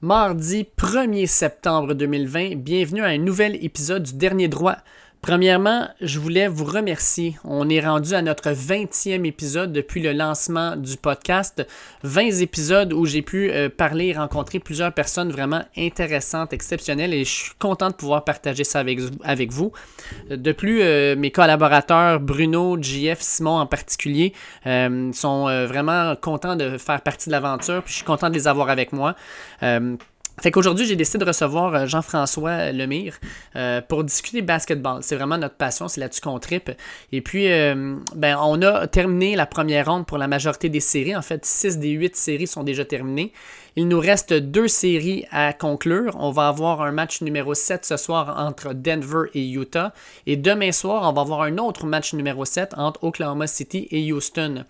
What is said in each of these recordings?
Mardi 1er septembre 2020, bienvenue à un nouvel épisode du Dernier Droit. Premièrement, je voulais vous remercier. On est rendu à notre 20e épisode depuis le lancement du podcast. 20 épisodes où j'ai pu euh, parler et rencontrer plusieurs personnes vraiment intéressantes, exceptionnelles et je suis content de pouvoir partager ça avec, vous. De plus, euh, mes collaborateurs Bruno, JF, Simon en particulier euh, sont vraiment contents de faire partie de l'aventure puis je suis content de les avoir avec moi. Fait qu'aujourd'hui, j'ai décidé de recevoir euh, Jean-François Lemire euh, pour discuter basketball. C'est vraiment notre passion, c'est là-dessus qu'on tripe. Et puis, euh, ben, on a terminé la première ronde pour la majorité des séries. En fait, 6 des 8 séries sont déjà terminées. Il nous reste deux séries à conclure. On va avoir un match numéro 7 ce soir entre Denver et Utah. Et demain soir, on va avoir un autre match numéro 7 entre Oklahoma City et Houston.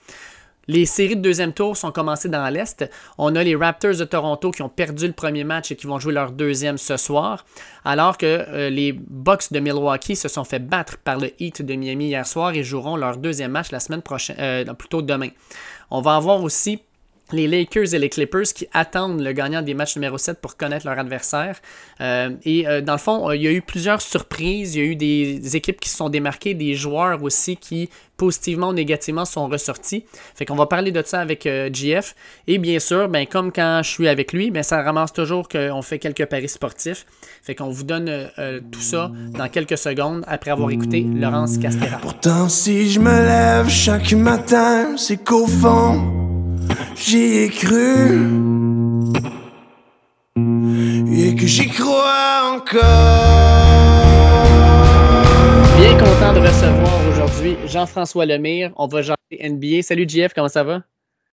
Les séries de deuxième tour sont commencées dans l'Est. On a les Raptors de Toronto qui ont perdu le premier match et qui vont jouer leur deuxième ce soir, alors que euh, les Bucks de Milwaukee se sont fait battre par le Heat de Miami hier soir et joueront leur deuxième match la semaine prochaine, euh, plutôt demain. On va avoir aussi les Lakers et les Clippers qui attendent le gagnant des matchs numéro 7 pour connaître leur adversaire. Euh, et euh, dans le fond, il y a eu plusieurs surprises. Il y a eu des, équipes qui se sont démarquées, des joueurs aussi qui positivement ou négativement sont ressortis. Fait qu'on va parler de ça avec euh, GF. Et bien sûr, ben, comme quand je suis avec lui, ben, ça ramasse toujours qu'on fait quelques paris sportifs. Fait qu'on vous donne tout ça dans quelques secondes après avoir écouté Laurence Castera. Pourtant, si je me lève chaque matin, c'est qu'au fond j'y ai cru et que j'y crois encore. Bien content de recevoir aujourd'hui Jean-François Lemire. On va jaser NBA. Salut JF, comment ça va?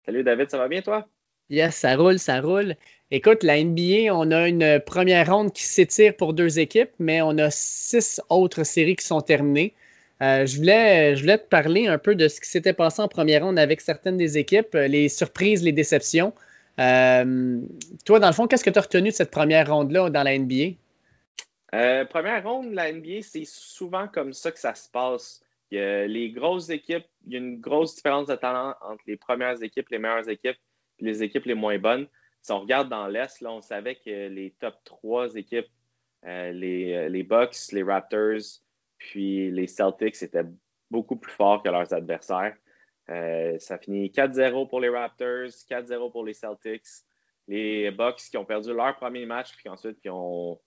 Salut David, ça va bien toi? Yes, ça roule, ça roule. Écoute, la NBA, on a une première ronde qui s'étire pour deux équipes, mais on a six autres séries qui sont terminées. Euh, je, voulais, te parler un peu de ce qui s'était passé en première ronde avec certaines des équipes, euh, les surprises, les déceptions. Euh, toi, dans le fond, qu'est-ce que tu as retenu de cette première ronde-là dans la NBA? première ronde, la NBA, c'est souvent comme ça que ça se passe. Il y a les grosses équipes, il y a une grosse différence de talent entre les premières équipes, les meilleures équipes, et les équipes les moins bonnes. Si on regarde dans l'Est, là, on savait que les top trois équipes, les, les Bucks, les Raptors, puis les Celtics étaient beaucoup plus forts que leurs adversaires. Euh, ça finit 4-0 pour les Raptors, 4-0 pour les Celtics. Les Bucks qui ont perdu leur premier match, puis ensuite qui ont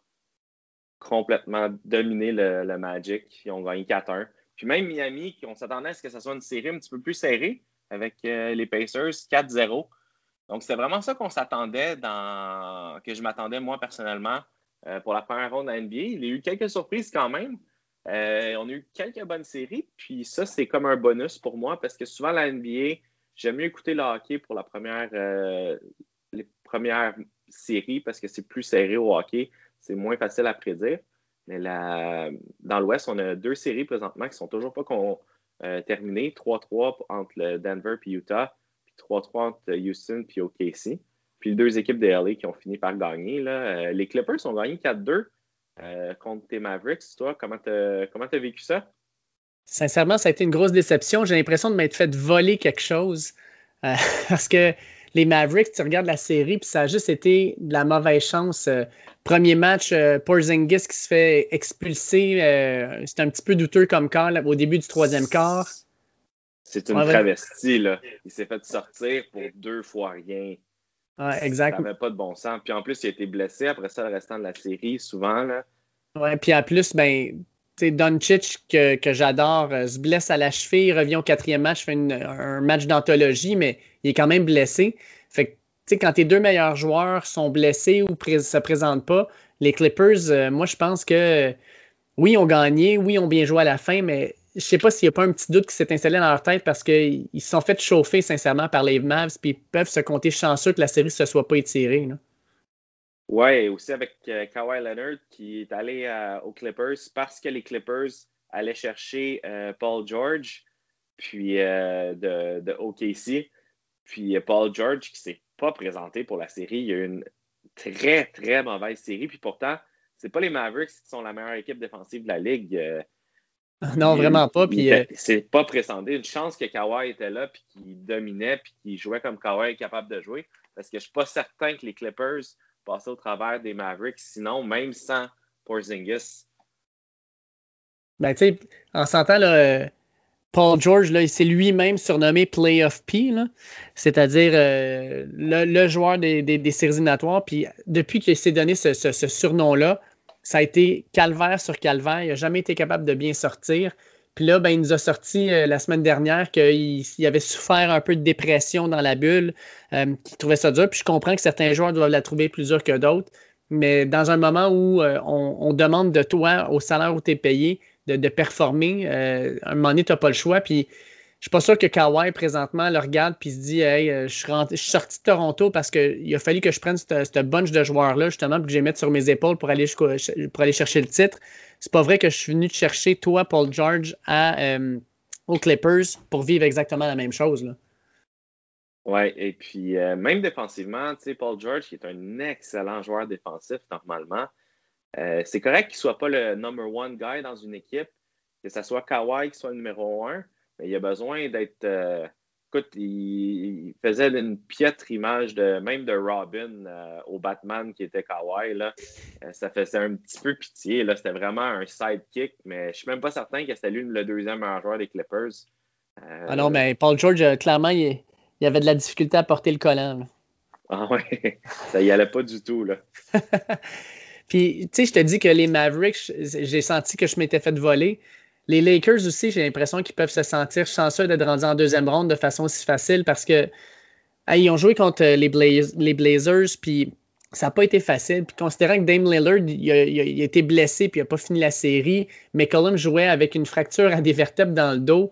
complètement dominé le, Magic, qui ont gagné 4-1. Puis même Miami, qui on s'attendait à ce que ce soit une série un petit peu plus serrée avec euh, les Pacers, 4-0. Donc c'est vraiment ça qu'on s'attendait dans que je m'attendais moi personnellement euh, pour la première ronde de la NBA. Il y a eu quelques surprises quand même. Euh, on a eu quelques bonnes séries, puis ça, c'est comme un bonus pour moi parce que souvent, la NBA, j'aime mieux écouter le hockey pour la première, euh, les premières séries parce que c'est plus serré au hockey, c'est moins facile à prédire. Mais dans l'Ouest, on a deux séries présentement qui sont toujours pas euh, terminées 3-3 entre Denver et Utah, puis 3-3 entre Houston et OKC. Puis les deux équipes de LA qui ont fini par gagner. Là. les Clippers ont gagné 4-2 euh, contre tes Mavericks. Toi, comment tu as, vécu ça? Sincèrement, ça a été une grosse déception. J'ai l'impression de m'être fait voler quelque chose. Euh, parce que les Mavericks, tu regardes la série, puis ça a juste été de la mauvaise chance. Euh, premier match, Porzingis qui se fait expulser. c'est un petit peu douteux comme quart au début du troisième quart. C'est une travestie, là. Il s'est fait sortir pour deux fois rien. Ouais, exact. Ça n'avait pas de bon sens. Puis en plus, il a été blessé après ça le restant de la série, souvent. Là. Ouais, puis en plus, ben, tu Doncic, que, que j'adore, euh, se blesse à la cheville, revient au quatrième match, fait un match d'anthologie, mais il est quand même blessé. Fait que, tu sais, quand tes deux meilleurs joueurs sont blessés ou ne se présentent pas, les Clippers, euh, moi, je pense que oui, ont gagné, oui, ont bien joué à la fin, mais je sais pas s'il n'y a pas un petit doute qui s'est installé dans leur tête parce qu'ils se sont fait chauffer sincèrement par les Mavs puis ils peuvent se compter chanceux que la série ne se soit pas étirée. Oui, aussi avec euh, Kawhi Leonard qui est allé euh, aux Clippers parce que les Clippers allaient chercher euh, Paul George puis de, OKC. Puis Paul George qui s'est pas présenté pour la série. Il y a eu une très, très mauvaise série. Puis pourtant, c'est pas les Mavericks qui sont la meilleure équipe défensive de la Ligue. Non, vraiment pas. Puis, euh, C'est pas présenté. Une chance que Kawhi était là, puis qu'il dominait, puis qu'il jouait comme Kawhi est capable de jouer. Parce que je suis pas certain que les Clippers passer au travers des Mavericks, sinon, même sans Porzingis. Ben, tu sais, en sentant, là, Paul George, là, il s'est lui-même surnommé Playoff P, c'est-à-dire euh, le, joueur des, des, séries éliminatoires. Puis depuis qu'il s'est donné ce, surnom-là, ça a été calvaire sur calvaire. Il n'a jamais été capable de bien sortir. Puis là, ben, il nous a sorti euh, la semaine dernière qu'il avait souffert un peu de dépression dans la bulle, euh, qu'il trouvait ça dur. Puis je comprends que certains joueurs doivent la trouver plus dure que d'autres. Mais dans un moment où on, on, demande de toi, au salaire où tu es payé, de, performer. Euh, à un moment donné, tu n'as pas le choix. Puis suis pas sûr que Kawhi présentement le regarde puis se dit Hey, euh, je suis, sorti de Toronto parce qu'il a fallu que je prenne ce bunch de joueurs-là, justement, pour que je les sur mes épaules pour aller, pour aller chercher le titre. C'est pas vrai que je suis venu te chercher, toi, Paul George, euh, aux Clippers pour vivre exactement la même chose. Là. Oui, et puis même défensivement, tu sais, Paul George, qui est un excellent joueur défensif normalement, euh, c'est correct qu'il ne soit pas le number one guy dans une équipe, que ce soit Kawhi qui soit le numéro un, mais il a besoin d'être. Euh, écoute, il, faisait une piètre image de même de Robin euh, au Batman qui était Kawhi. Là. ça faisait un petit peu pitié. C'était vraiment un sidekick, mais je ne suis même pas certain que c'était lui le deuxième meilleur joueur des Clippers. ah non, mais Paul George, clairement, il, il, avait de la difficulté à porter le collant. Ah ouais, ça y allait pas du tout. Là. Puis, tu sais, je te dis que les Mavericks, j'ai senti que je m'étais fait voler. Les Lakers aussi, j'ai l'impression qu'ils peuvent se sentir chanceux d'être rendus en deuxième ronde de façon aussi facile parce que ont joué contre les, les Blazers, puis ça n'a pas été facile. Puis considérant que Dame Lillard, il a, été blessé, puis il n'a pas fini la série, McCollum jouait avec une fracture à des vertèbres dans le dos.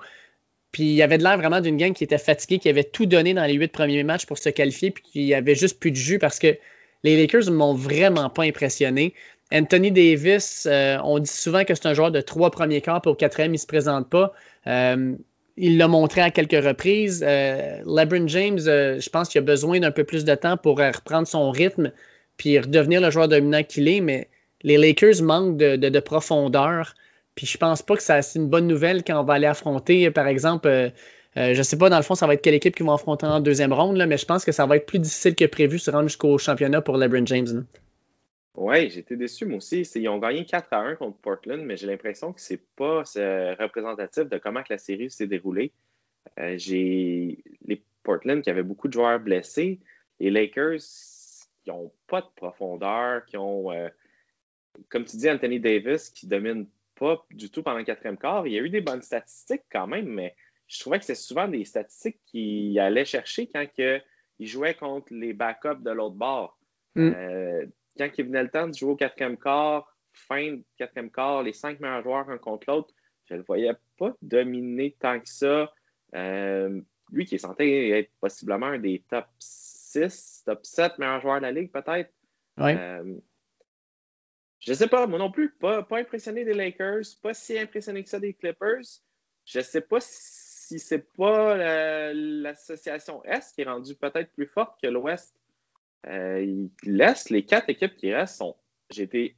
Puis il avait de l'air vraiment d'une gang qui était fatiguée, qui avait tout donné dans les huit premiers matchs pour se qualifier, puis qui avait juste plus de jus parce que les Lakers ne m'ont vraiment pas impressionné. Anthony Davis, euh, on dit souvent que c'est un joueur de trois premiers quarts, puis au quatrième, il ne se présente pas. Euh, il l'a montré à quelques reprises. Euh, LeBron James, je pense qu'il a besoin d'un peu plus de temps pour reprendre son rythme puis redevenir le joueur dominant qu'il est, mais les Lakers manquent de, profondeur. Puis je pense pas que c'est une bonne nouvelle quand on va aller affronter, par exemple, je ne sais pas, dans le fond, ça va être quelle équipe qui va affronter en deuxième ronde, mais je pense que ça va être plus difficile que prévu se rendre jusqu'au championnat pour LeBron James. Oui, j'étais déçu, moi aussi. Ils ont gagné 4 à 1 contre Portland, mais j'ai l'impression que ce n'est pas représentatif de comment que la série s'est déroulée. Euh, j'ai les Portland qui avaient beaucoup de joueurs blessés. Les Lakers qui n'ont pas de profondeur, qui ont, euh, comme tu dis, Anthony Davis qui domine pas du tout pendant le quatrième quart. Il y a eu des bonnes statistiques quand même, mais je trouvais que c'est souvent des statistiques qu'il allait chercher quand il jouait contre les backups de l'autre bord. Mm. Euh, quand il venait le temps de jouer au quatrième quart, fin de quatrième quart, les cinq meilleurs joueurs un contre l'autre, je ne le voyais pas dominer tant que ça. Euh, lui qui est censé être possiblement un des top 6, top 7 meilleurs joueurs de la ligue, peut-être. Euh, je ne sais pas, moi non plus, pas, pas impressionné des Lakers, pas si impressionné que ça des Clippers. Je ne sais pas si si c'est pas l'association Est qui est rendue peut-être plus forte que l'Ouest. Euh, l'Est, les quatre équipes qui restent sont. J'ai été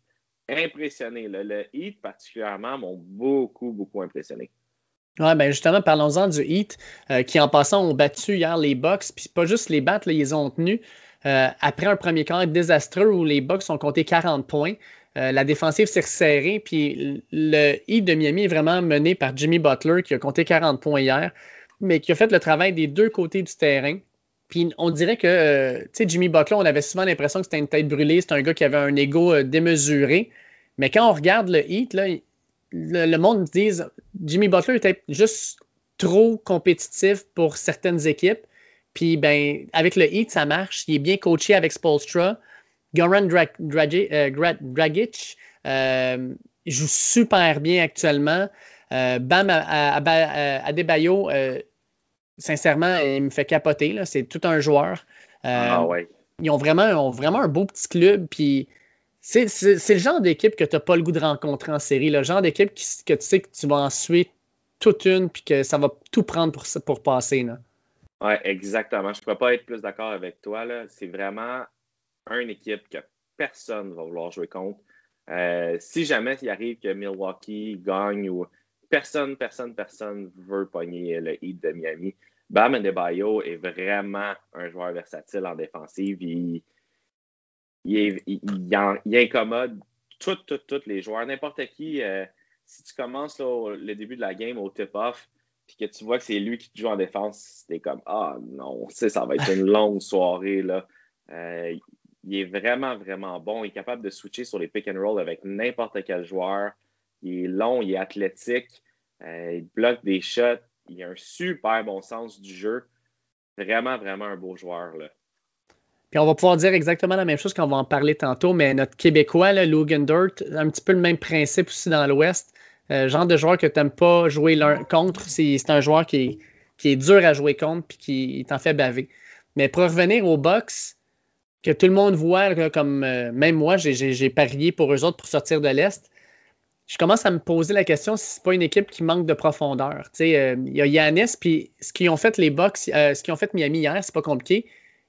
impressionné. Le Heat, particulièrement, m'ont beaucoup, beaucoup impressionné. Oui, ben justement, parlons-en du Heat, euh, qui en passant ont battu hier les Bucks, puis pas juste les battre, ils ont tenu. Euh, après un premier quart désastreux où les Bucks ont compté 40 points, la défensive s'est resserrée, puis le Heat de Miami est vraiment mené par Jimmy Butler, qui a compté 40 points hier, mais qui a fait le travail des deux côtés du terrain. Puis on dirait que, euh, tu sais, Jimmy Butler, on avait souvent l'impression que c'était une tête brûlée, c'était un gars qui avait un ego euh, démesuré. Mais quand on regarde le Heat, là, le, monde dit Jimmy Butler était juste trop compétitif pour certaines équipes. Puis, ben, avec le Heat, ça marche. Il est bien coaché avec Spolstra. Goran euh, Dragic joue super bien actuellement. Bam Adebayo, sincèrement, il me fait capoter. C'est tout un joueur. ah Ils ont vraiment, ont vraiment un beau petit club. Puis c'est le genre d'équipe que tu n'as pas le goût de rencontrer en série. Le genre d'équipe que tu sais que tu vas en suivre toute une puis que ça va tout prendre pour, pour passer. Oui, exactement. Je ne pourrais pas être plus d'accord avec toi. C'est vraiment une équipe que personne ne va vouloir jouer contre. Euh, si jamais il arrive que Milwaukee gagne ou personne, personne, personne veut pogner le Heat de Miami, Bam Adebayo est vraiment un joueur versatile en défensive. Il, il, il, incommode tous les joueurs. N'importe qui, euh, si tu commences le début de la game au tip-off, puis que tu vois que c'est lui qui te joue en défense, c'était comme Ah non, ça va être une longue soirée. Là. Euh, il est vraiment, vraiment bon. Il est capable de switcher sur les pick and roll avec n'importe quel joueur. Il est long, il est athlétique, euh, il bloque des shots, il a un super bon sens du jeu. Vraiment, vraiment un beau joueur. Là. Puis on va pouvoir dire exactement la même chose quand on va en parler tantôt, mais notre Québécois, Logan Dirt, un petit peu le même principe aussi dans l'Ouest. Euh, genre de joueur que tu n'aimes pas jouer contre, c'est un joueur qui est, qui est dur à jouer contre puis qui t'en fait baver. Mais pour revenir au box, que tout le monde voit, comme euh, même moi, j'ai parié pour eux autres pour sortir de l'Est, je commence à me poser la question si c'est pas une équipe qui manque de profondeur. Euh, il y a Yanis, puis ce qu'ils ont fait les Bucks, ce qu'ils ont fait Miami hier, c'est pas compliqué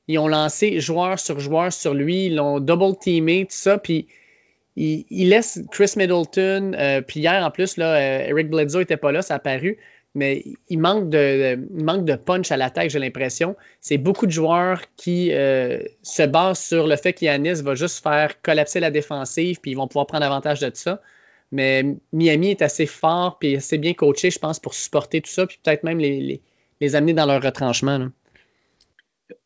ils ont lancé joueur sur joueur sur lui, ils l'ont double teamé, tout ça, puis ils, laissent Chris Middleton, euh, puis hier en plus, là, euh, Eric Bledsoe n'était pas là, ça a paru, mais il manque de, manque de punch à l'attaque, j'ai l'impression. C'est beaucoup de joueurs qui euh, se basent sur le fait qu'Yanis va juste faire collapser la défensive, puis ils vont pouvoir prendre avantage de ça. Mais Miami est assez fort, puis assez bien coaché, je pense, pour supporter tout ça, puis peut-être même les, amener dans leur retranchement.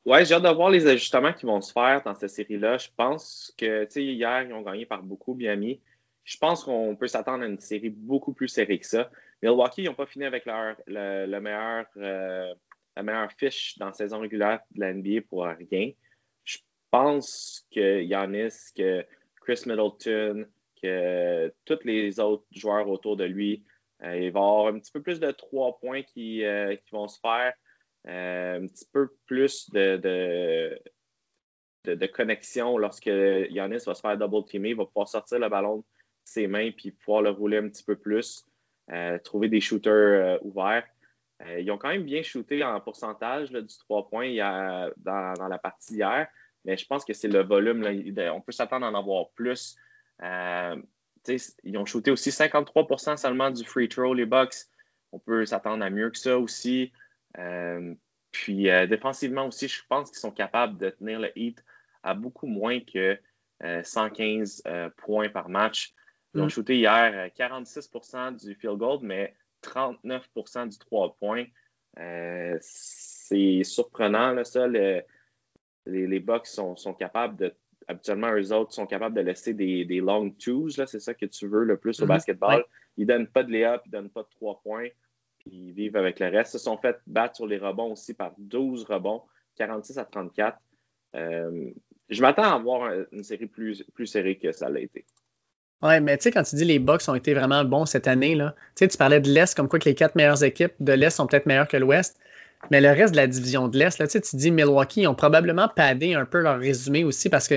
Ouais, j'ai hâte de voir les ajustements qui vont se faire dans cette série-là. Je pense que, tu sais, hier, ils ont gagné par beaucoup Miami. Je pense qu'on peut s'attendre à une série beaucoup plus serrée que ça. Milwaukee, ils n'ont pas fini avec leur, euh, la meilleure fiche dans la saison régulière de la NBA pour rien. Je pense que Giannis, que Chris Middleton, tous les autres joueurs autour de lui, euh, il va avoir un petit peu plus de trois points qui, euh, vont se faire. Euh, un petit peu plus de, de, connexion lorsque Yanis va se faire double teamer, il va pouvoir sortir le ballon de ses mains puis pouvoir le rouler un petit peu plus, trouver des shooters ouverts. ils ont quand même bien shooté en pourcentage du 3 points dans, la partie hier, mais je pense que c'est le volume. on peut s'attendre à en avoir plus. Ils ont shooté aussi 53% seulement du free throw, les Bucks. On peut s'attendre à mieux que ça aussi. Euh, puis euh, défensivement aussi, je pense qu'ils sont capables de tenir le Heat à beaucoup moins que 115 euh, points par match. Ils ont mm. shooté hier 46% du field goal, mais 39% du 3 points. c'est surprenant, là, ça. les, les Bucks sont, capables de. Habituellement, eux autres sont capables de laisser des, long twos. C'est ça que tu veux le plus au mm-hmm. basketball. Ils ne donnent pas de layup, ils ne donnent pas de 3 points ils vivent avec le reste. Ils se sont fait battre sur les rebonds aussi par 12 rebonds, 46 à 34. Euh, je m'attends à avoir une série plus, plus serrée que ça l'a été. Ouais, mais tu sais, quand tu dis les Bucks ont été vraiment bons cette année, là, tu parlais de l'Est comme quoi que les quatre meilleures équipes de l'Est sont peut-être meilleures que l'Ouest. Mais le reste de la division de l'Est, tu, tu dis Milwaukee, ils ont probablement padé un peu leur résumé aussi parce que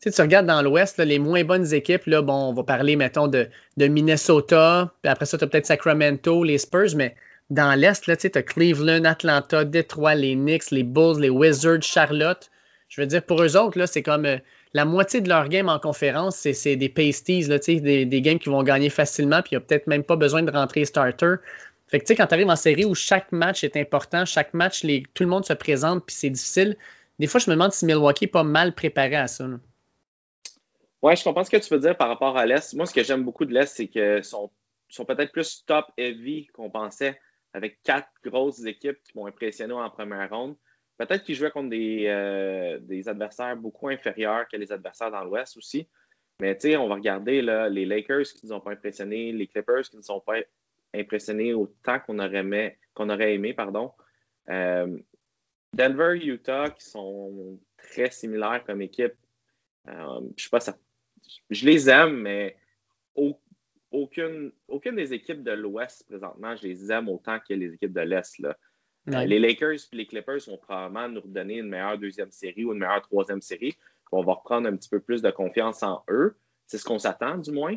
tu regardes dans l'Ouest, les moins bonnes équipes, là, bon, on va parler, mettons, de, de Minnesota, puis après ça, tu as peut-être Sacramento, les Spurs, mais dans l'Est, tu as Cleveland, Atlanta, Detroit, les Knicks, les Bulls, les Wizards, Charlotte. Je veux dire, pour eux autres, c'est comme euh, la moitié de leur game en conférence, c'est des pasties, là, des, des games qui vont gagner facilement, puis il n'y a peut-être même pas besoin de rentrer starter. Fait que tu sais, quand tu arrives en série où chaque match est important, chaque match, tout le monde se présente, puis c'est difficile, des fois, je me demande si Milwaukee n'est pas mal préparé à ça. Oui, je comprends ce que tu veux dire par rapport à l'Est. Moi, ce que j'aime beaucoup de l'Est, c'est qu'ils sont, peut-être plus top heavy qu'on pensait avec quatre grosses équipes qui m'ont impressionné en première ronde. Peut-être qu'ils jouaient contre euh, des, adversaires beaucoup inférieurs que les adversaires dans l'Ouest aussi. Mais tu sais, on va regarder là, les Lakers qui ne nous ont pas impressionnés, les Clippers qui ne sont pas impressionnés autant qu'on aurait aimé, qu'on aurait aimé pardon. Euh, Denver, Utah, qui sont très similaires comme équipe. Euh, je sais pas, ça, je les aime, mais au, aucune, aucune des équipes de l'Ouest présentement, je les aime autant que les équipes de l'Est. les Lakers et les Clippers vont probablement nous redonner une meilleure deuxième série ou une meilleure troisième série. On va reprendre un petit peu plus de confiance en eux. C'est ce qu'on s'attend, du moins.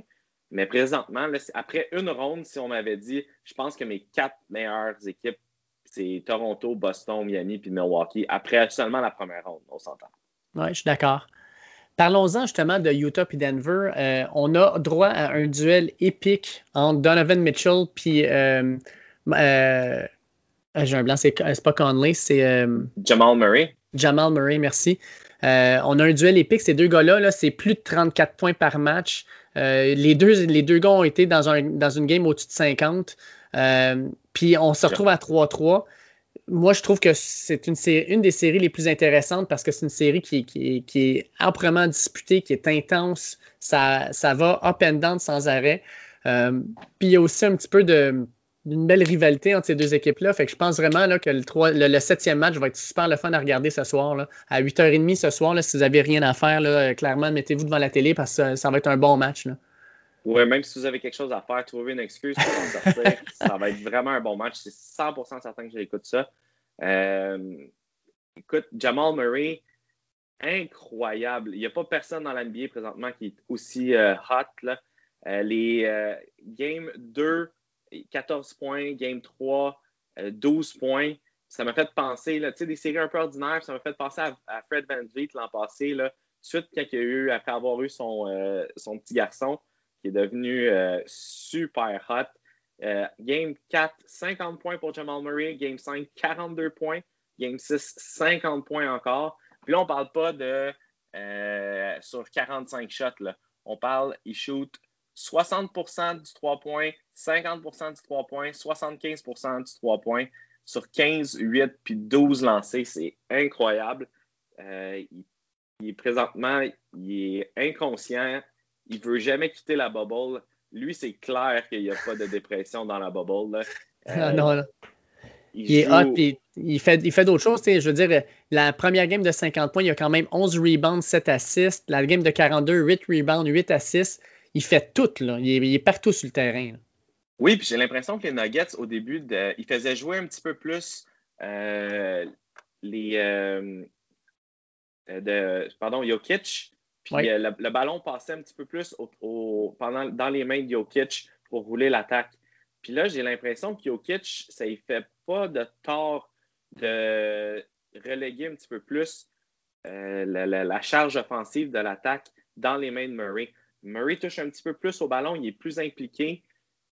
Mais présentement, après une ronde, si on m'avait dit, je pense que mes quatre meilleures équipes, c'est Toronto, Boston, Miami puis Milwaukee, après seulement la première ronde, on s'entend. Oui, je suis d'accord. Parlons-en justement de Utah et Denver. Euh, on a droit à un duel épique entre Donovan Mitchell puis euh, euh, j'ai un blanc, c'est pas Conley, c'est Jamal Murray. Jamal Murray, merci. on a un duel épique. Ces deux gars-là, -là, c'est plus de 34 points par match. Les, deux, les deux gars ont été dans, un, dans une game au-dessus de 50. puis on se retrouve à 3-3 moi, je trouve que c'est une, une, des séries les plus intéressantes parce que c'est une série qui, qui, est amplement disputée, qui est intense. Ça, ça va up and down sans arrêt. Euh, puis il y a aussi un petit peu de d'une belle rivalité entre ces deux équipes-là. Fait que je pense vraiment là, que le, 3, le, septième match va être super le fun à regarder ce soir. Là. À 8h30 ce soir, là, si vous n'avez rien à faire, là, clairement, mettez-vous devant la télé parce que ça, va être un bon match. Là. Ouais, même si vous avez quelque chose à faire, trouver une excuse pour sortir. ça va être vraiment un bon match. C'est 100% certain que j'écoute ça. Euh, écoute, Jamal Murray, incroyable. Il n'y a pas personne dans l'NBA présentement qui est aussi euh, hot. Là. Euh, les Game 2, 14 points. Game 3, 12 points. Ça m'a fait penser, là, des séries un peu ordinaires, ça m'a fait penser à, Fred Van Vliet l'an passé. Là, suite quand il a eu, après avoir eu son, son petit garçon, qui est devenu super hot. Euh, game 4, 50 points pour Jamal Murray. Game 5, 42 points. Game 6, 50 points encore. Puis là, on ne parle pas de euh, sur 45 shots. Là. On parle, il shoot 60% du 3 points, 50% du 3 points, 75% du 3 points sur 15, 8 puis 12 lancés. C'est incroyable. Euh, il, est présentement, il est inconscient. Il ne veut jamais quitter la bubble lui, c'est clair qu'il n'y a pas de dépression dans la bubble. Non, non. Il, est hot, puis il fait, il fait d'autres choses. Je veux dire, la première game de 50 points, il y a quand même 11 rebounds, 7 assists. La game de 42, 8 rebounds, 8 assists. Il fait tout, là. Il est, partout sur le terrain. Oui, puis j'ai l'impression que les Nuggets, au début, de, ils faisaient jouer un petit peu plus euh, les. Euh, de, pardon, Jokic puis euh, le, ballon passait un petit peu plus pendant, dans les mains de Jokic pour rouler l'attaque. Puis là, j'ai l'impression que Jokic, ça ne fait pas de tort de reléguer un petit peu plus euh, la, charge offensive de l'attaque dans les mains de Murray. Murray touche un petit peu plus au ballon, il est plus impliqué.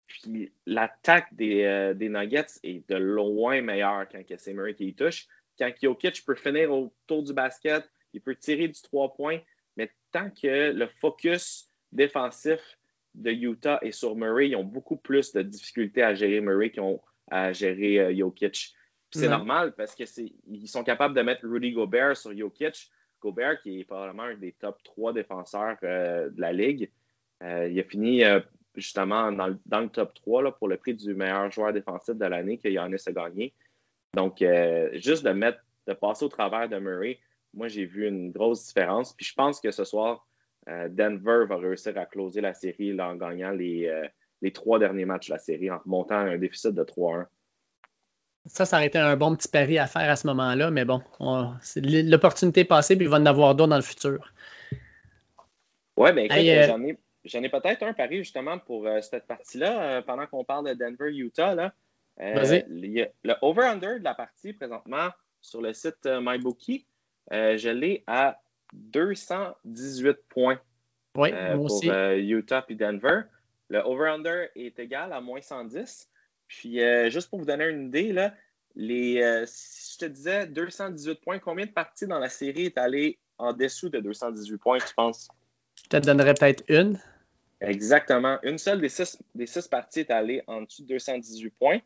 Puis l'attaque des, euh, des, Nuggets est de loin meilleure quand c'est Murray qui y touche. Quand Jokic peut finir autour du basket, il peut tirer du trois points, mais tant que le focus défensif de Utah est sur Murray, ils ont beaucoup plus de difficultés à gérer Murray qu'ils ont à gérer euh, Jokic. C'est normal parce qu'ils sont capables de mettre Rudy Gobert sur Jokic. Gobert, qui est probablement un des top 3 défenseurs euh, de la Ligue, euh, il a fini justement dans le, top 3 là, pour le prix du meilleur joueur défensif de l'année que Yannis a gagné. Donc, juste de mettre, de passer au travers de Murray, moi, j'ai vu une grosse différence. Puis je pense que ce soir, euh, Denver va réussir à closer la série en gagnant les, euh, trois derniers matchs de la série, en remontant un déficit de 3-1. Ça, ça aurait été un bon petit pari à faire à ce moment-là, mais bon, l'opportunité passée, puis il va en avoir d'autres dans le futur. Oui, bien écoute, euh, j'en ai, peut-être un pari justement pour cette partie-là, pendant qu'on parle de Denver-Utah. le over-under de la partie présentement sur le site MyBookie, euh, je l'ai à 218 points euh, pour euh, Utah et Denver. Le over-under est égal à moins 110. Puis, juste pour vous donner une idée, là, les, si je te disais 218 points, combien de parties dans la série est allé en dessous de 218 points, tu penses? Je te donnerais peut-être une. Exactement. Une seule des six, des six parties est allée en dessous de 218 points.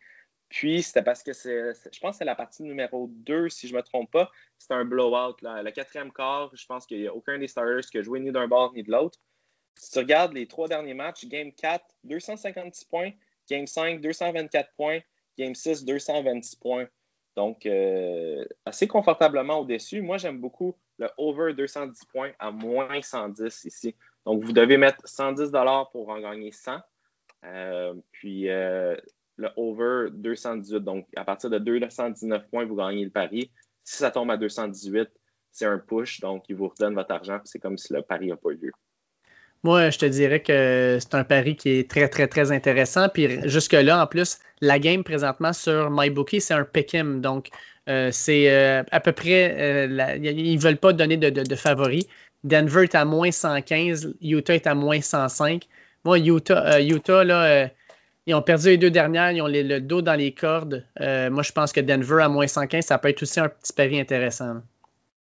Puis, c'était parce que c'est, je pense que c'est la partie numéro 2, si je ne me trompe pas. C'était un blowout. Là. Le quatrième quart, je pense qu'il n'y a aucun des starters qui a joué ni d'un bord ni de l'autre. Si tu regardes les trois derniers matchs, Game 4, 256 points. Game 5, 224 points. Game 6, 226 points. Donc, euh, assez confortablement au-dessus. Moi, j'aime beaucoup le over 210 points à moins 110 ici. Donc, vous devez mettre 110 pour en gagner 100. Euh, puis, euh, le over 218. Donc, à partir de 219 points, vous gagnez le pari. Si ça tombe à 218, c'est un push. Donc, il vous redonne votre argent. C'est comme si le pari n'a pas eu lieu. Moi, je te dirais que c'est un pari qui est très, très, très intéressant. Puis jusque-là, en plus, la game présentement sur MyBookie, c'est un pick'em. Donc, euh, c'est euh, à peu près, euh, ils ne veulent pas donner de, de, favoris. Denver est à moins 115, Utah est à moins 105. Moi, Utah, Utah là, ils ont perdu les deux dernières, ils ont le dos dans les cordes. Moi, je pense que Denver à moins 115, ça peut être aussi un petit pari intéressant.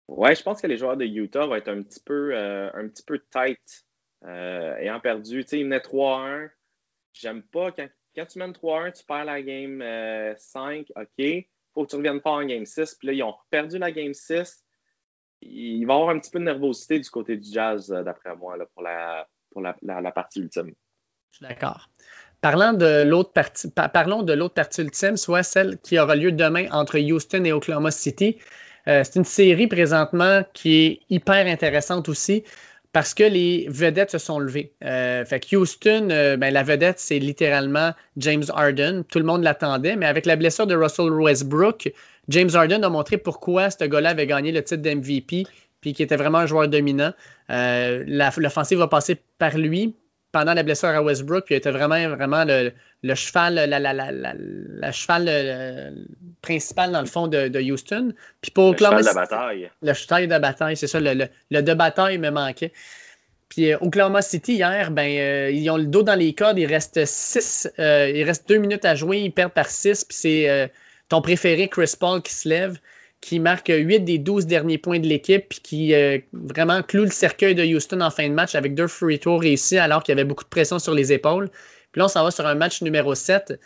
Ouais, je pense que les joueurs de Utah vont être un petit peu, un petit peu tight ayant perdu. Tu sais, ils menaient 3-1. J'aime pas quand, quand, tu mènes 3-1, tu perds la game 5, OK. Faut que tu reviennes pas en game 6. Puis là, ils ont perdu la game 6 il va y avoir un petit peu de nervosité du côté du jazz, euh, d'après moi, pour, la, pour la, partie ultime. Je suis d'accord. Parlant de l'autre partie, parlons de l'autre partie ultime, soit celle qui aura lieu demain entre Houston et Oklahoma City. Euh, c'est une série présentement qui est hyper intéressante aussi parce que les vedettes se sont levées. Euh, fait que Houston, ben, la vedette, c'est littéralement James Harden. Tout le monde l'attendait, mais avec la blessure de Russell Westbrook, James Harden a montré pourquoi ce gars-là avait gagné le titre d'MVP puis qui était vraiment un joueur dominant. Euh, l'offensive va passer par lui pendant la blessure à Westbrook, puis il était vraiment, vraiment le, cheval, la, cheval principal dans le fond de, Houston. Puis pour le cheval de bataille. Le cheval de bataille, c'est ça. Le, de bataille me manquait. Puis euh, Oklahoma City, hier, ben, euh, ils ont le dos dans les cordes. Il reste six, il reste deux minutes à jouer. Ils perdent par six. Puis c'est ton préféré, Chris Paul, qui se lève, qui marque 8 des 12 derniers points de l'équipe, puis qui euh, vraiment cloue le cercueil de Houston en fin de match avec deux free tours réussis alors qu'il y avait beaucoup de pression sur les épaules. Puis là, on s'en va sur un match numéro 7.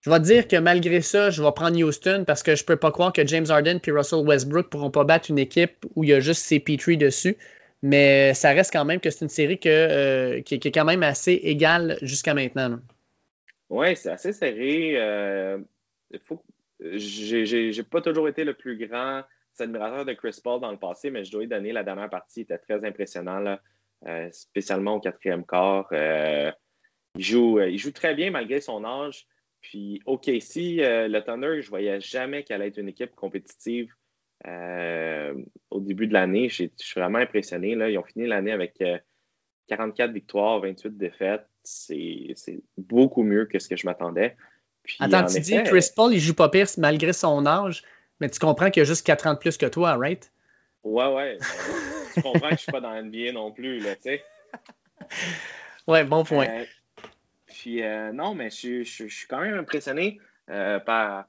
Je vais te dire que malgré ça, je vais prendre Houston parce que je ne peux pas croire que James Harden et Russell Westbrook ne pourront pas battre une équipe où il y a juste CP3 dessus. Mais ça reste quand même que c'est une série euh, qui, est quand même assez égale jusqu'à maintenant. Oui, c'est assez serré. Euh, faut, j'ai pas toujours été le plus grand admirateur de Chris Paul dans le passé, mais je dois lui donner la dernière partie, était très impressionnant, euh, spécialement au quatrième quart. Euh, il, joue, euh, il joue très bien malgré son âge. Puis, OK, si le Thunder, je voyais jamais qu'elle allait être une équipe compétitive au début de l'année. Je suis vraiment impressionné. Ils ont fini l'année avec 44 victoires, 28 défaites. C'est beaucoup mieux que ce que je m'attendais. Attends, tu dis Chris Paul, il joue pas pire malgré son âge, mais tu comprends qu'il a juste 4 ans de plus que toi, right? Ouais, ouais. tu comprends que je suis pas dans NBA non plus, là, tu sais. ouais, bon point. Euh, puis, euh, non, mais je, suis quand même impressionné euh, par,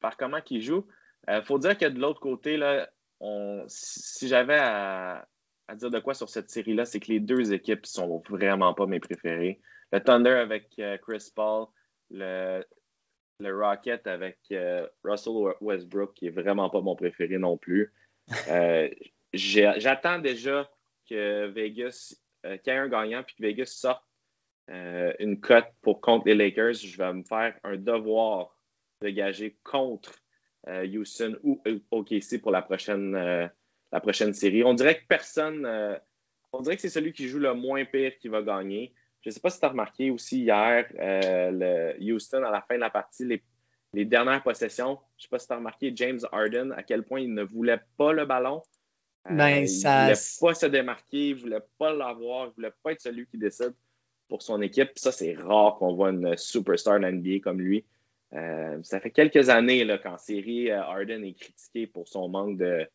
par comment il joue. Il faut dire que de l'autre côté, là, on, si, j'avais à, à, dire de quoi sur cette série-là, c'est que les deux équipes sont vraiment pas mes préférées. Le Thunder avec Chris Paul, le, le Rocket avec euh, Russell Westbrook, qui est vraiment pas mon préféré non plus. Euh, j'attends déjà que Vegas, euh, qu'il y ait un gagnant, puis que Vegas sorte une cote pour contre les Lakers. Je vais me faire un devoir de gager contre Houston ou OKC pour la prochaine, la prochaine série. On dirait que personne, on dirait que c'est celui qui joue le moins pire qui va gagner. Je ne sais pas si tu as remarqué aussi hier, euh, le Houston, à la fin de la partie, les, dernières possessions, je ne sais pas si tu as remarqué James Harden, à quel point il ne voulait pas le ballon. Euh, ben, il ne voulait pas se démarquer, il ne voulait pas l'avoir, il ne voulait pas être celui qui décide pour son équipe. Ça, c'est rare qu'on voit une superstar de NBA comme lui. Euh, ça fait quelques années qu'en série, Harden est critiqué pour son manque de,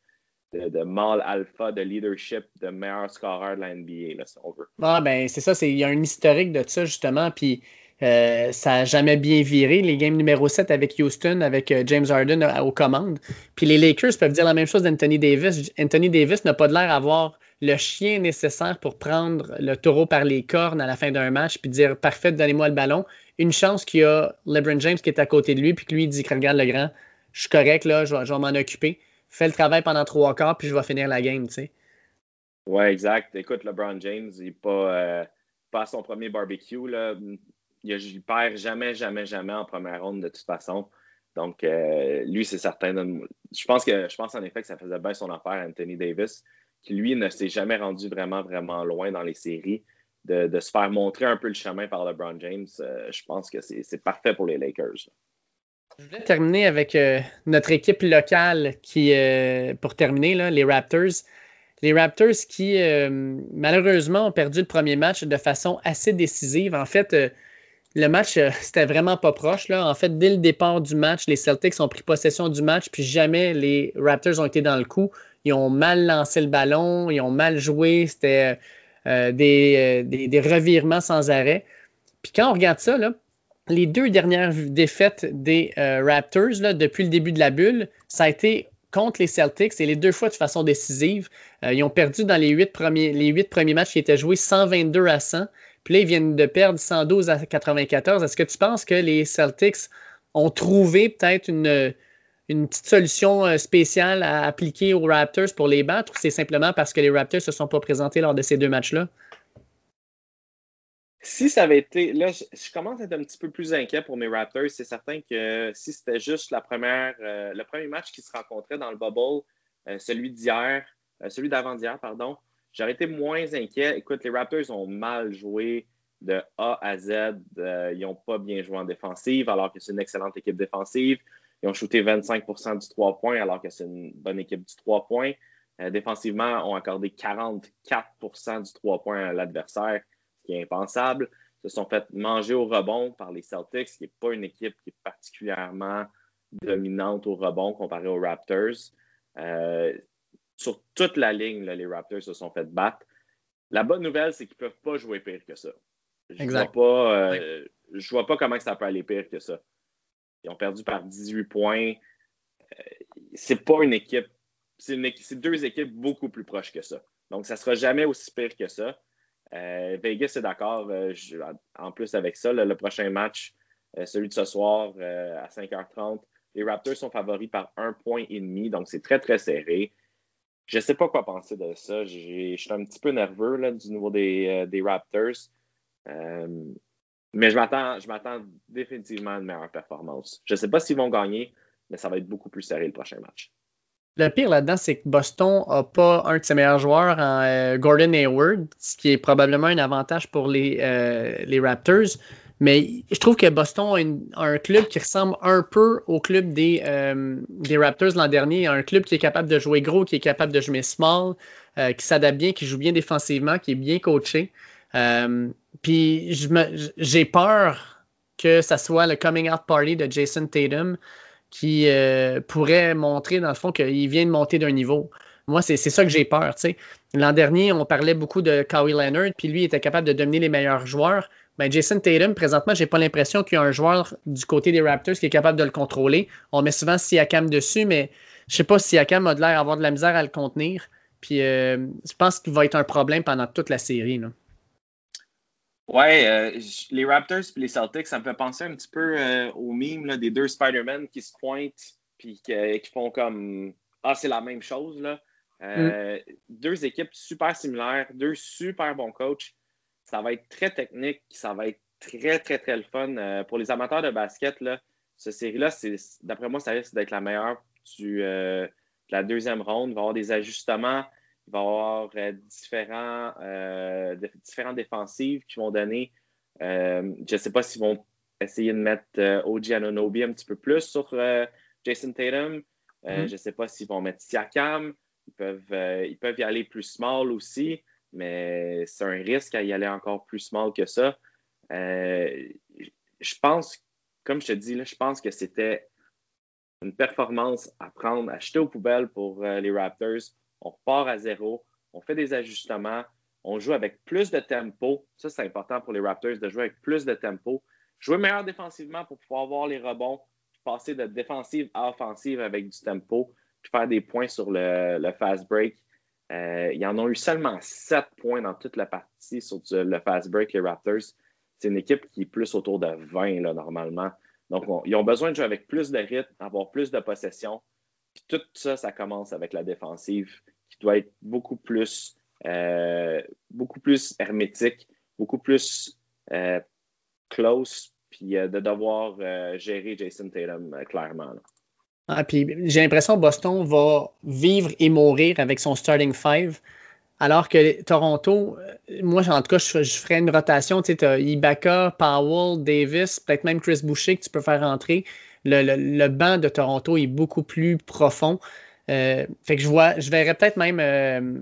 de, de mâle alpha, de leadership, de meilleur scoreur de la NBA, si on veut. Ah, ben, c'est ça, il y a un historique de ça, justement, puis euh, ça n'a jamais bien viré. Les games numéro 7 avec Houston, avec euh, James Harden euh, aux commandes. Puis les Lakers peuvent dire la même chose d'Anthony Davis. Anthony Davis n'a pas l'air d'avoir le chien nécessaire pour prendre le taureau par les cornes à la fin d'un match, puis dire parfait, donnez-moi le ballon. Une chance qu'il y a LeBron James qui est à côté de lui, puis que lui dit regarde le grand, je suis correct, là, je vais m'en occuper fais le travail pendant trois quarts, puis je vais finir la game, tu sais. Ouais, exact. Écoute, LeBron James, il n'est pas, euh, son premier barbecue. Là. Il, perd jamais, jamais, jamais en première ronde de toute façon. Donc, euh, lui, c'est certain. Je pense, que, en effet que ça faisait bien son affaire, Anthony Davis, qui lui ne s'est jamais rendu vraiment, vraiment loin dans les séries. De, se faire montrer un peu le chemin par LeBron James, euh, je pense que c'est parfait pour les Lakers. Je voulais terminer avec euh, notre équipe locale qui, euh, pour terminer, les Raptors. Les Raptors qui, euh, malheureusement, ont perdu le premier match de façon assez décisive. En fait, le match, c'était vraiment pas proche. En fait, dès le départ du match, les Celtics ont pris possession du match, puis jamais les Raptors ont été dans le coup. Ils ont mal lancé le ballon, ils ont mal joué. C'était des, des, revirements sans arrêt. Puis quand on regarde ça, là, les deux dernières défaites des euh, Raptors depuis le début de la bulle, ça a été contre les Celtics et les deux fois de façon décisive. Euh, ils ont perdu dans les huit premiers, matchs qui étaient joués 122 à 100. Puis là, ils viennent de perdre 112 à 94. Est-ce que tu penses que les Celtics ont trouvé peut-être une, une petite solution euh, spéciale à appliquer aux Raptors pour les battre ou c'est simplement parce que les Raptors ne se sont pas présentés lors de ces deux matchs-là? Si ça avait été. Là, je, commence à être un petit peu plus inquiet pour mes Raptors. C'est certain que si c'était juste la première, euh, le premier match qui se rencontrait dans le bubble, euh, celui d'hier, celui d'avant-hier, pardon, j'aurais été moins inquiet. Écoute, les Raptors ont mal joué de A à Z. ils n'ont pas bien joué en défensive, alors que c'est une excellente équipe défensive. Ils ont shooté 25% du 3 points alors que c'est une bonne équipe du 3 points. Euh, défensivement, ont accordé 44% du 3 points à l'adversaire, qui est impensable. Ils se sont fait manger au rebond par les Celtics, qui n'est pas une équipe qui est particulièrement dominante au rebond comparé aux Raptors. Euh, sur toute la ligne, les Raptors se sont fait battre. La bonne nouvelle, c'est qu'ils ne peuvent pas jouer pire que ça. Je ne vois, euh, vois, pas comment ça peut aller pire que ça. Ils ont perdu par 18 points. Euh, c'est pas une équipe. C'est deux équipes beaucoup plus proches que ça. Donc, ça sera jamais aussi pire que ça. Euh, Vegas est d'accord. Euh, en plus, avec ça, le prochain match, celui de ce soir à 5h30, les Raptors sont favoris par un point et demi. Donc, c'est très, très serré. Je ne sais pas quoi penser de ça. Je suis un petit peu nerveux du niveau des, Raptors. Mais je m'attends définitivement à une meilleure performance. Je ne sais pas s'ils vont gagner, mais ça va être beaucoup plus serré le prochain match. Le pire là-dedans, c'est que Boston n'a pas un de ses meilleurs joueurs euh, Gordon Hayward, ce qui est probablement un avantage pour les, euh, les Raptors. Mais je trouve que Boston a, un club qui ressemble un peu au club des, euh, des Raptors l'an dernier. Un club qui est capable de jouer gros, qui est capable de jouer small, qui s'adapte bien, qui joue bien défensivement, qui est bien coaché. Puis j'ai peur que ça soit le coming out party de Jason Tatum qui euh, pourrait montrer, dans le fond, qu'il vient de monter d'un niveau. Moi, c'est ça que j'ai peur. L'an dernier, on parlait beaucoup de Kawhi Leonard, puis lui était capable de dominer les meilleurs joueurs. Ben, Jason Tatum, présentement, j'ai pas l'impression qu'il y a un joueur du côté des Raptors qui est capable de le contrôler. On met souvent Siakam dessus, mais je sais pas si Siakam a l'air d'avoir de la misère à le contenir. Puis euh, je pense qu'il va être un problème pendant toute la série. Ouais, euh, les Raptors et les Celtics, ça me fait penser un petit peu euh, au meme des deux Spider-Man qui se pointent puis qui, font comme Ah, c'est la même chose. Là. Euh, mm. Deux équipes super similaires, deux super bons coachs. Ça va être très technique, ça va être très, très, très le fun. pour les amateurs de basket, là, cette série-là, d'après moi, ça risque d'être la meilleure du, de la deuxième ronde. Il va y avoir des ajustements il va y avoir euh, différents, euh, différentes défensives qui vont donner. Euh, je ne sais pas s'ils vont essayer de mettre OG Anonobi un petit peu plus sur Jason Tatum. Mm-hmm. Je ne sais pas s'ils vont mettre Siakam. Ils peuvent, ils peuvent y aller plus small aussi, mais c'est un risque à y aller encore plus small que ça. je pense, comme je te dis, là, je pense que c'était une performance à prendre, à jeter aux poubelles pour les Raptors on repart à zéro, on fait des ajustements, on joue avec plus de tempo. Ça, c'est important pour les Raptors de jouer avec plus de tempo. Jouer meilleur défensivement pour pouvoir avoir les rebonds, passer de défensive à offensive avec du tempo, puis faire des points sur le, fast break. Euh, ils en ont eu seulement 7 points dans toute la partie sur le fast break, les Raptors. C'est une équipe qui est plus autour de 20 là, normalement. Donc, ils ont besoin de jouer avec plus de rythme, avoir plus de possession tout ça, ça commence avec la défensive qui doit être beaucoup plus, euh, beaucoup plus hermétique, beaucoup plus euh, close, puis euh, de devoir gérer Jason Tatum clairement. Ah, puis j'ai l'impression que Boston va vivre et mourir avec son starting five. Alors que Toronto, moi, en tout cas, je, ferais une rotation. Tu sais, as Ibaka, Powell, Davis, peut-être même Chris Boucher que tu peux faire rentrer le, banc de Toronto est beaucoup plus profond. Euh, fait que je vois, je verrais peut-être même euh,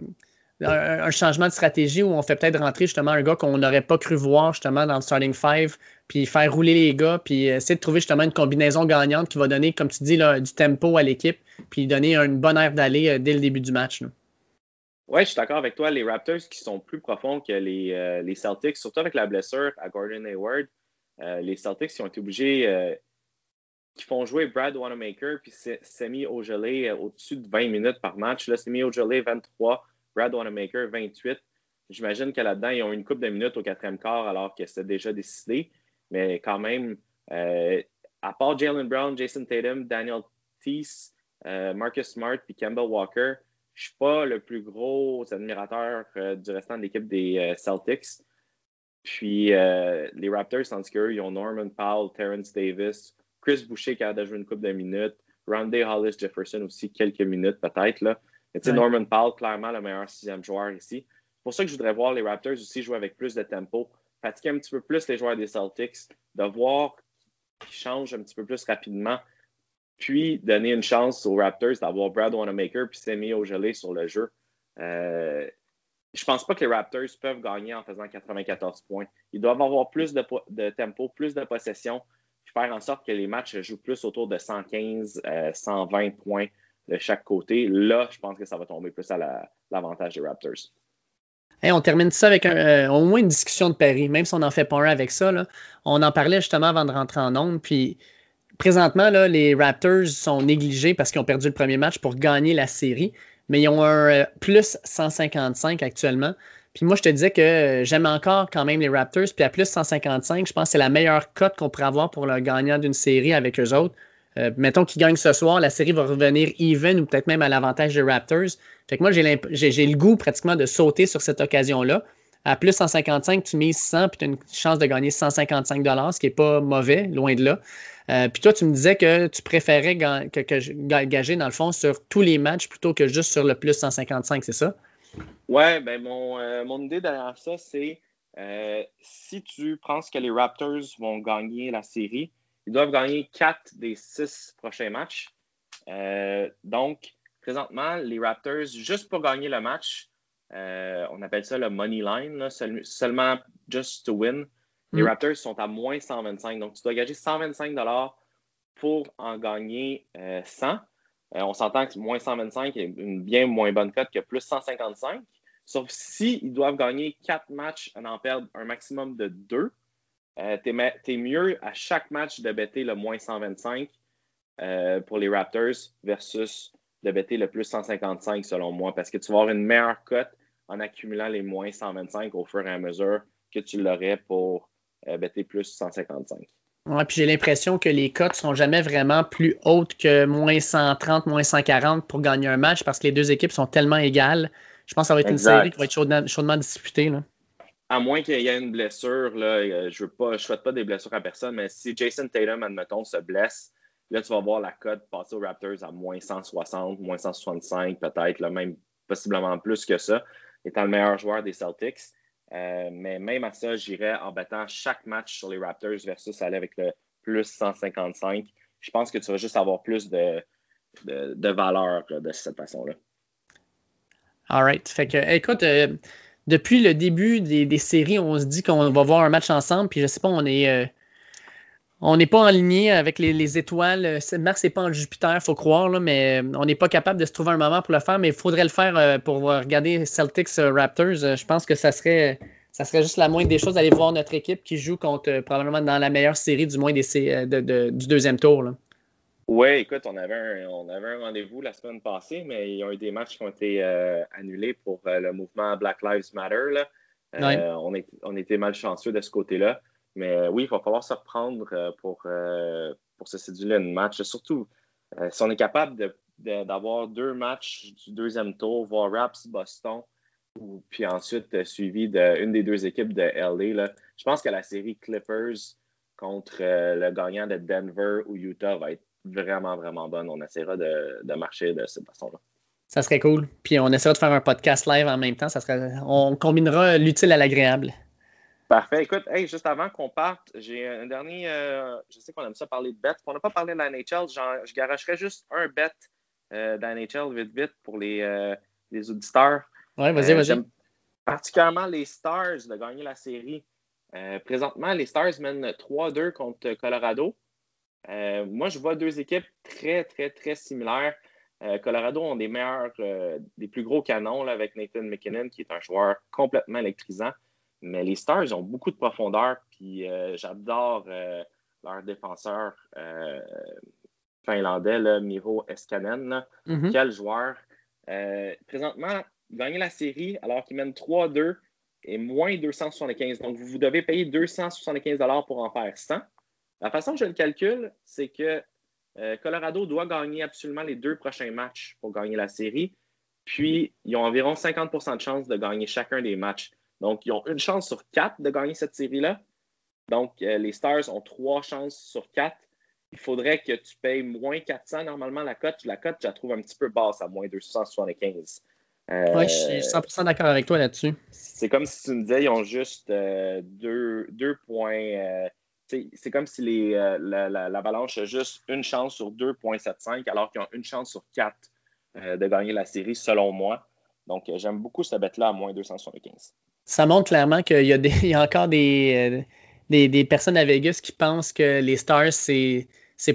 un, changement de stratégie où on fait peut-être rentrer justement un gars qu'on n'aurait pas cru voir justement dans le starting five, puis faire rouler les gars, puis essayer de trouver justement une combinaison gagnante qui va donner, comme tu dis, du tempo à l'équipe, puis donner une bonne aire d'aller euh, dès le début du match. Oui, je suis d'accord avec toi. Les Raptors qui sont plus profonds que les, les Celtics, surtout avec la blessure à Gordon Hayward, les Celtics qui ont été obligés qui font jouer Brad Wanamaker puis Semi Ojeley au-dessus de 20 minutes par match. Là, Semi Ojeley, 23, Brad Wanamaker, 28. J'imagine que là-dedans, ils ont une coupe de minutes au quatrième quart alors que c'était déjà décidé. Mais quand même, euh, à part Jalen Brown, Jason Tatum, Daniel Teese, euh, Marcus Smart puis Campbell Walker, je ne suis pas le plus gros admirateur euh, du restant de l'équipe des Celtics. Puis les Raptors, tandis qu'eux, ils ont Norman Powell, Terrence Davis, Chris Boucher qui a déjà joué une coupe de minutes, Randy Hollis Jefferson aussi quelques minutes peut-être. Là. Mais Norman Powell, clairement le meilleur sixième joueur ici. C'est pour ça que je voudrais voir les Raptors aussi jouer avec plus de tempo, fatiguer un petit peu plus les joueurs des Celtics, de voir qu'ils changent un petit peu plus rapidement, puis donner une chance aux Raptors d'avoir Brad Wanamaker puis Semi Ojeley sur le jeu. Euh, je pense pas que les Raptors peuvent gagner en faisant 94 points. Ils doivent avoir plus de, de tempo, plus de possession, faire en sorte que les matchs jouent plus autour de 115, 120 euh, points de chaque côté. Là, je pense que ça va tomber plus à l'avantage des Raptors. on termine ça avec euh, au moins une discussion de Paris, même si on n'en fait pas un avec ça. On en parlait justement avant de rentrer en onde. Puis présentement, les Raptors sont négligés parce qu'ils ont perdu le premier match pour gagner la série, mais ils ont un euh, plus 155 actuellement. Puis moi, je te disais que euh, j'aime encore quand même les Raptors. Puis à plus 155, je pense que c'est la meilleure cote qu'on pourrait avoir pour le gagnant d'une série avec eux autres. Euh, mettons qu'ils gagnent ce soir, la série va revenir even ou peut-être même à l'avantage des Raptors. Fait que moi, j'ai le goût pratiquement de sauter sur cette occasion-là. À plus 155, tu mises 100 puis tu as une chance de gagner 155 ce qui n'est pas mauvais, loin de là. Euh, puis toi, tu me disais que tu préférais que, gager, dans le fond, sur tous les matchs plutôt que juste sur le plus 155, c'est ça? Ouais, ben mon, euh, mon idée derrière ça, c'est si tu penses que les Raptors vont gagner la série, ils doivent gagner quatre des six prochains matchs. Euh, donc, présentement, les Raptors, juste pour gagner le match, euh, on appelle ça le money line, seulement just to win. Les mm. Raptors sont à moins 125. Donc, tu dois gager 125 pour en gagner 100. Euh, on s'entend que moins 125 est une bien moins bonne cote que plus 155. Sauf si ils doivent gagner quatre matchs et en perdre un maximum de deux. Euh, tu es, mieux à chaque match de bêter le moins 125 euh, pour les Raptors versus de bêter le plus 155 selon moi, parce que tu vas avoir une meilleure cote en accumulant les moins 125 au fur et à mesure que tu l'aurais pour euh, bêter plus 155. Ouais, puis j'ai l'impression que les cotes sont jamais vraiment plus hautes que moins 130, moins 140 pour gagner un match parce que les deux équipes sont tellement égales. Je pense que ça va être une série qui va être chaudement, chaudement disputée. Là à moins qu'il y ait une blessure, là, euh, je ne souhaite pas des blessures à personne, mais si Jason Tatum, admettons, se blesse, là, tu vas voir la cote passer aux Raptors à moins 160, moins 165, peut-être, même possiblement plus que ça, étant le meilleur joueur des Celtics. Euh, mais même à ça, j'irais en battant chaque match sur les Raptors versus aller avec le plus 155. Je pense que tu vas juste avoir plus de, de, valeur de cette façon-là. All right. Fait que, écoute, euh, depuis le début des, séries, on se dit qu'on va voir un match ensemble, puis je sais pas, on est. Euh, on n'est pas en ligne avec les, étoiles. Mars n'est pas en Jupiter, faut croire, là, mais euh, on n'est pas capable de se trouver un moment pour le faire, mais il faudrait le faire euh, pour regarder Celtics Raptors. Je pense que ça serait, ça serait juste la moindre des choses d'aller voir notre équipe qui joue contre probablement dans la meilleure série du moins des, du deuxième tour. Là. Oui, écoute, on avait un, on avait un rendez-vous la semaine passée, mais il y a eu des matchs qui ont été euh, annulés pour euh, le mouvement Black Lives Matter. Euh, on, est, on était malchanceux de ce côté-là. Mais oui, il va falloir se reprendre pour, pour se séduire une match. Surtout, si on est capable d'avoir deux matchs du deuxième tour, voir Raps Boston, puis ensuite suivi d'une des deux équipes de LA, je pense que la série Clippers contre le gagnant de Denver ou Utah va être vraiment, vraiment bonne. On essaiera de, marcher de cette façon-là. Ça serait cool. Puis on essaiera de faire un podcast live en même temps. Ça serait, on combinera l'utile à l'agréable. Parfait. Écoute, juste avant qu'on parte, j'ai un dernier. Euh, je sais qu'on aime ça parler de bêtes. On n'a pas parlé de la NHL. Je garocherais juste un bet euh, de la NHL vite, vite pour les, euh, les auditeurs. Oui, vas-y, vas-y. Particulièrement les Stars de gagner la série. présentement, les Stars mènent 3-2 contre Colorado. Euh, moi, je vois deux équipes très, très, très similaires. Euh, Colorado ont des meilleurs, euh, des plus gros canons avec Nathan McKinnon, qui est un joueur complètement électrisant. Mais les Stars ont beaucoup de profondeur, puis j'adore leur défenseur euh, finlandais, là, Miro Eskanen. Mhm. Quel joueur. Euh, présentement, gagner la série alors qu'il mène 3-2 et moins 275. Donc, vous, vous devez payer 275 pour en faire 100. La façon que je le calcule, c'est que euh, Colorado doit gagner absolument les deux prochains matchs pour gagner la série. Puis, ils ont environ 50% de chances de gagner chacun des matchs. Donc, ils ont une chance sur quatre de gagner cette série-là. Donc, euh, les Stars ont trois chances sur quatre. Il faudrait que tu payes moins 400 normalement la cote. La cote, je la trouve un petit peu basse à moins 275. Euh, Ouais, je suis 100% d'accord avec toi là-dessus. c'est comme si tu me disais, ils ont juste euh, deux, deux points. c'est comme si les, la- la- l'Avalanche a juste une chance sur 2,75 alors qu'ils ont une chance sur 4 euh, de gagner la série, selon moi. Donc, j'aime beaucoup cette bête-là à moins 275. Ça montre clairement qu'il y, a encore des, euh, des, personnes à Vegas qui pensent que les Stars, c'est,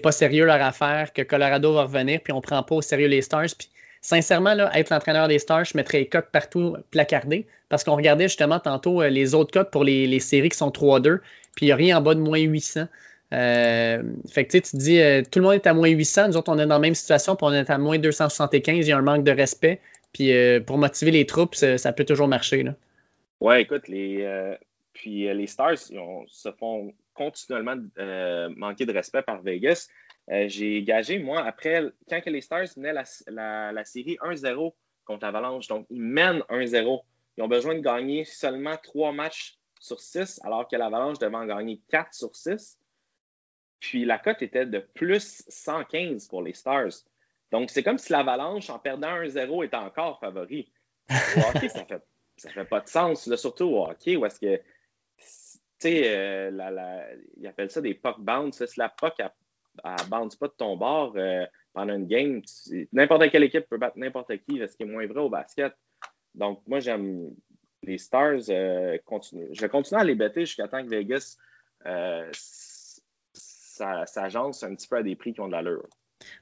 pas sérieux leur affaire, que Colorado va revenir, puis on prend pas au sérieux les Stars. Puis, sincèrement, là, être l'entraîneur des Stars, je mettrais les cotes partout placardées, parce qu'on regardait justement tantôt euh, les autres cotes pour les, séries qui sont 3-2, puis il n'y a rien en bas de moins 800. Euh, fait que tu te dis, euh, tout le monde est à moins 800, nous autres, on est dans la même situation, puis on est à moins 275, il y a un manque de respect. Puis pour motiver les troupes, ça, ça peut toujours marcher. Là. Ouais, écoute, les, euh, puis euh, les Stars se font continuellement euh, manquer de respect par Vegas. J'ai gagé, moi, après, quand les Stars la- la série 1-0 contre l'Avalanche, donc ils mènent 1-0. Ils ont besoin de gagner seulement 3 matchs sur 6, alors que l'Avalanche devait en gagner 4 sur 6. Puis la cote était de plus 115 pour les Stars. Donc c'est comme si l'Avalanche, en perdant 1-0, était encore favori. Au hockey, ça fait ça fait pas de sens, là, surtout au hockey, où est-ce que, tu sais, euh, ils appellent ça des puck bounce. Si la puck, elle, elle bounce pas de ton bord euh, pendant une game, n'importe quelle équipe peut battre n'importe qui, ce qui est moins vrai au basket. Donc, moi, j'aime les Stars. euh. Je vais continuer à les bêter jusqu'à temps que Vegas s'agence un petit peu à des prix qui ont de l'allure.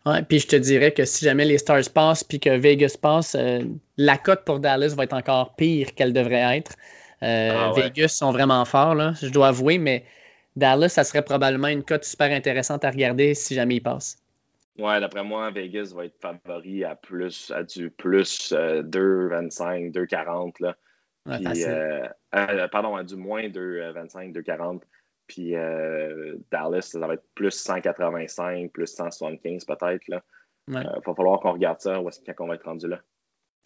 Ouais, puis je te dirais que si jamais les Stars passent puis que Vegas passe, euh, la cote pour Dallas va être encore pire qu'elle devrait être. Euh, Ah ouais. Vegas sont vraiment forts, là, je dois avouer, mais Dallas, ça serait probablement une cote super intéressante à regarder si jamais ils passent. Ouais, d'après moi, Vegas va être favori à plus à du plus euh, 2,25, 2,40 là. Ouais, Puis, facile. euh, euh, pardon, à du moins 2,25, 2,40. Puis euh, Dallas, ça va être plus 185, plus 175 peut-être. là. Ouais. Euh, va falloir qu'on regarde ça, où est-ce qu'on va être rendu là.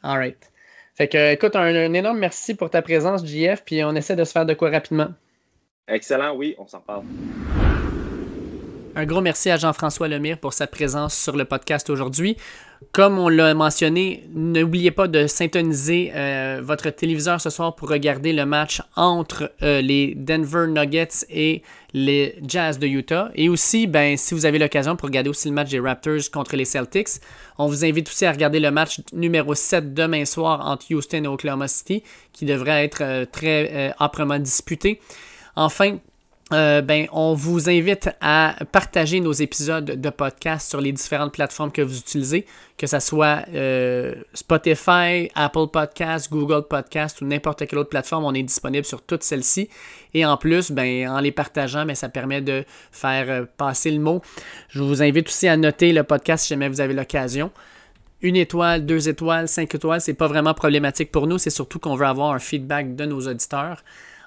All right. Fait que, écoute, un, un énorme merci pour ta présence, JF, puis on essaie de se faire de quoi rapidement. Excellent, oui, on s'en parle. Un gros merci à Jean-François Lemire pour sa présence sur le podcast aujourd'hui. Comme on l'a mentionné, n'oubliez pas de syntoniser euh, votre téléviseur ce soir pour regarder le match entre euh, les Denver Nuggets et les Jazz de Utah. Et aussi, ben, si vous avez l'occasion pour regarder aussi le match des Raptors contre les Celtics, on vous invite aussi à regarder le match numéro 7 demain soir entre Houston et Oklahoma City, qui devrait être euh, très âprement disputé. Enfin, euh, ben, on vous invite à partager nos épisodes de podcast sur les différentes plateformes que vous utilisez, que ce soit euh, Spotify, Apple Podcast, Google Podcast ou n'importe quelle autre plateforme. On est disponible sur toutes celles-ci. Et en plus, ben, en les partageant, ben, ça permet de faire euh, passer le mot. Je vous invite aussi à noter le podcast si jamais vous avez l'occasion. Une étoile, deux étoiles, cinq étoiles, c'est pas vraiment problématique pour nous. C'est surtout qu'on veut avoir un feedback de nos auditeurs.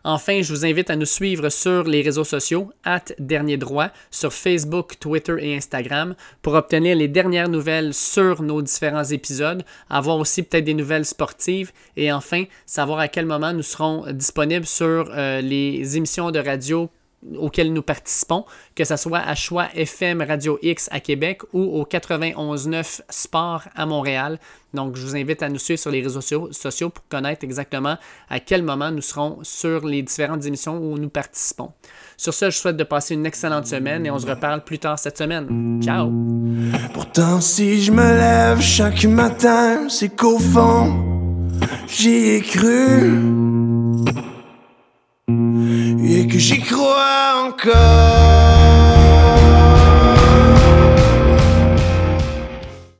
Enfin, je vous invite à nous suivre sur les réseaux sociaux, at Dernier Droit, sur Facebook, Twitter et Instagram, pour obtenir les dernières nouvelles sur nos différents épisodes, avoir aussi peut-être des nouvelles sportives, et enfin, savoir à quel moment nous serons disponibles sur euh, les émissions de radio auxquelles nous participons, que ce soit à Choix FM Radio X à Québec ou au 91.9 Sport à Montréal. Donc, je vous invite à nous suivre sur les réseaux sociaux pour connaître exactement à quel moment nous serons sur les différentes émissions où nous participons. Sur ce, je souhaite de passer une excellente semaine et on se reparle plus tard cette semaine. Ciao! Pourtant si je me lève chaque matin, c'est qu'au fond, j'y ai cru et que j'y crois encore.